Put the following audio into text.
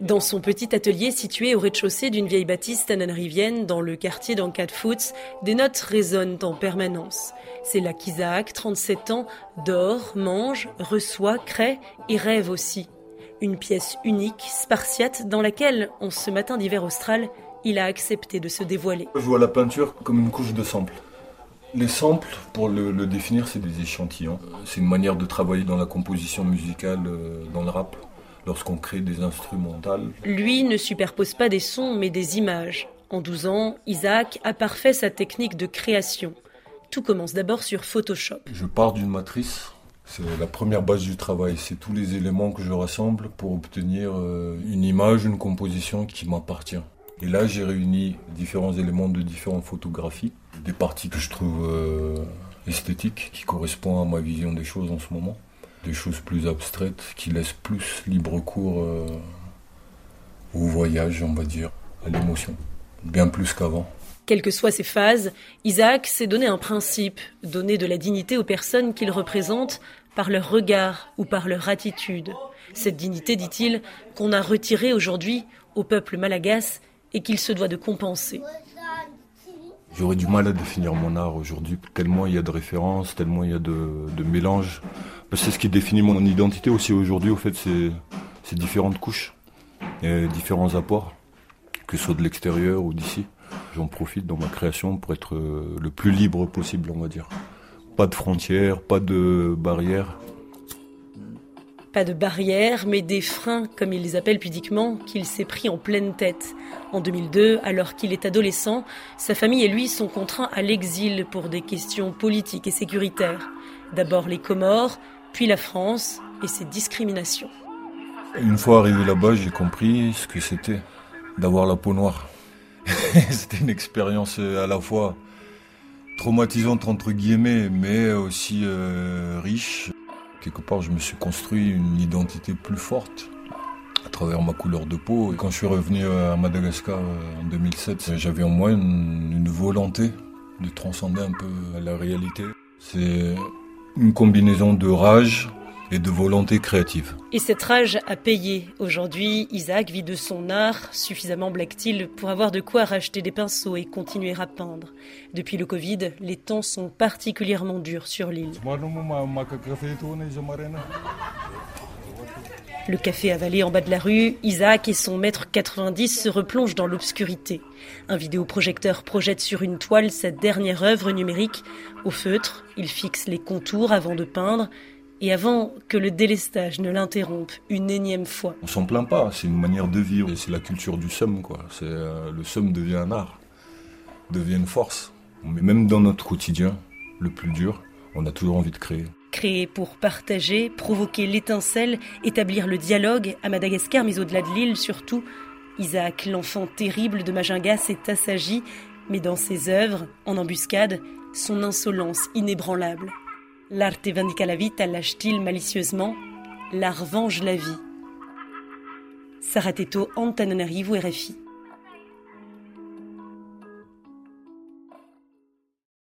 Dans son petit atelier situé au rez-de-chaussée d'une vieille bâtisse tananarivienne dans le quartier d'Ankad-Foots, des notes résonnent en permanence. C'est là qu'Isaac, 37 ans, dort, mange, reçoit, crée et rêve aussi. Une pièce unique, spartiate, dans laquelle, en ce matin d'hiver austral, il a accepté de se dévoiler. Je vois la peinture comme une couche de samples. Les samples, pour le, définir, c'est des échantillons. C'est une manière de travailler dans la composition musicale, euh, dans le rap lorsqu'on crée des instrumentales. Lui ne superpose pas des sons mais des images. En 12 ans, Isaac a parfait sa technique de création. Tout commence d'abord sur Photoshop. Je pars d'une matrice. C'est la première base du travail. C'est tous les éléments que je rassemble pour obtenir euh, une image, une composition qui m'appartient. Et là, j'ai réuni différents éléments de différentes photographies, des parties que je trouve euh, esthétiques, qui correspondent à ma vision des choses en ce moment des choses plus abstraites qui laissent plus libre cours euh, au voyage, on va dire, à l'émotion, bien plus qu'avant. Quelles que soient ces phases, Isaac s'est donné un principe, donner de la dignité aux personnes qu'il représente par leur regard ou par leur attitude. Cette dignité, dit-il, qu'on a retirée aujourd'hui au peuple malagasy et qu'il se doit de compenser. J'aurais du mal à définir mon art aujourd'hui, tellement il y a de références, tellement il y a de, de mélanges. C'est ce qui définit mon identité aussi aujourd'hui, au fait, c'est différentes couches et différents apports, que ce soit de l'extérieur ou d'ici. J'en profite dans ma création pour être euh, le plus libre possible, on va dire. Pas de frontières, pas de barrières. Pas de barrières, mais des freins, comme il les appelle pudiquement, qu'il s'est pris en pleine tête. En 2002, alors qu'il est adolescent, sa famille et lui sont contraints à l'exil pour des questions politiques et sécuritaires. D'abord les Comores, puis la France et ses discriminations. Une fois arrivé là-bas, j'ai compris ce que c'était d'avoir la peau noire. c'était une expérience à la fois traumatisante entre guillemets, mais aussi euh, riche quelque part, je me suis construit une identité plus forte à travers ma couleur de peau. Quand je suis revenu à Madagascar euh, en 2007, j'avais en moi une, volonté de transcender un peu la réalité. C'est une combinaison de rage, et de volonté créative. Et cette rage a payé. Aujourd'hui, Isaac vit de son art, suffisamment black-t-il pour avoir de quoi racheter des pinceaux et continuer à peindre. Depuis le Covid, les temps sont particulièrement durs sur l'île. Le café avalé en bas de la rue, Isaac et son maître 90 se replongent dans l'obscurité. Un vidéoprojecteur projette sur une toile sa dernière œuvre numérique. Au feutre, il fixe les contours avant de peindre et avant que le délestage ne l'interrompe une énième fois. On s'en plaint pas, c'est une manière de vivre, c'est la culture du somme, quoi. C'est, euh, le somme devient un art, devient une force. Mais même dans notre quotidien, le plus dur, on a toujours envie de créer. Créer pour partager, provoquer l'étincelle, établir le dialogue à Madagascar, mais au-delà de l'île surtout. Isaac, l'enfant terrible de Majinga, s'est assagi, mais dans ses œuvres, en embuscade, son insolence inébranlable. L'arte vindica la vita, lâche-t-il malicieusement. L'art venge la vie? Sarah Teto, Antananarivo, RFI.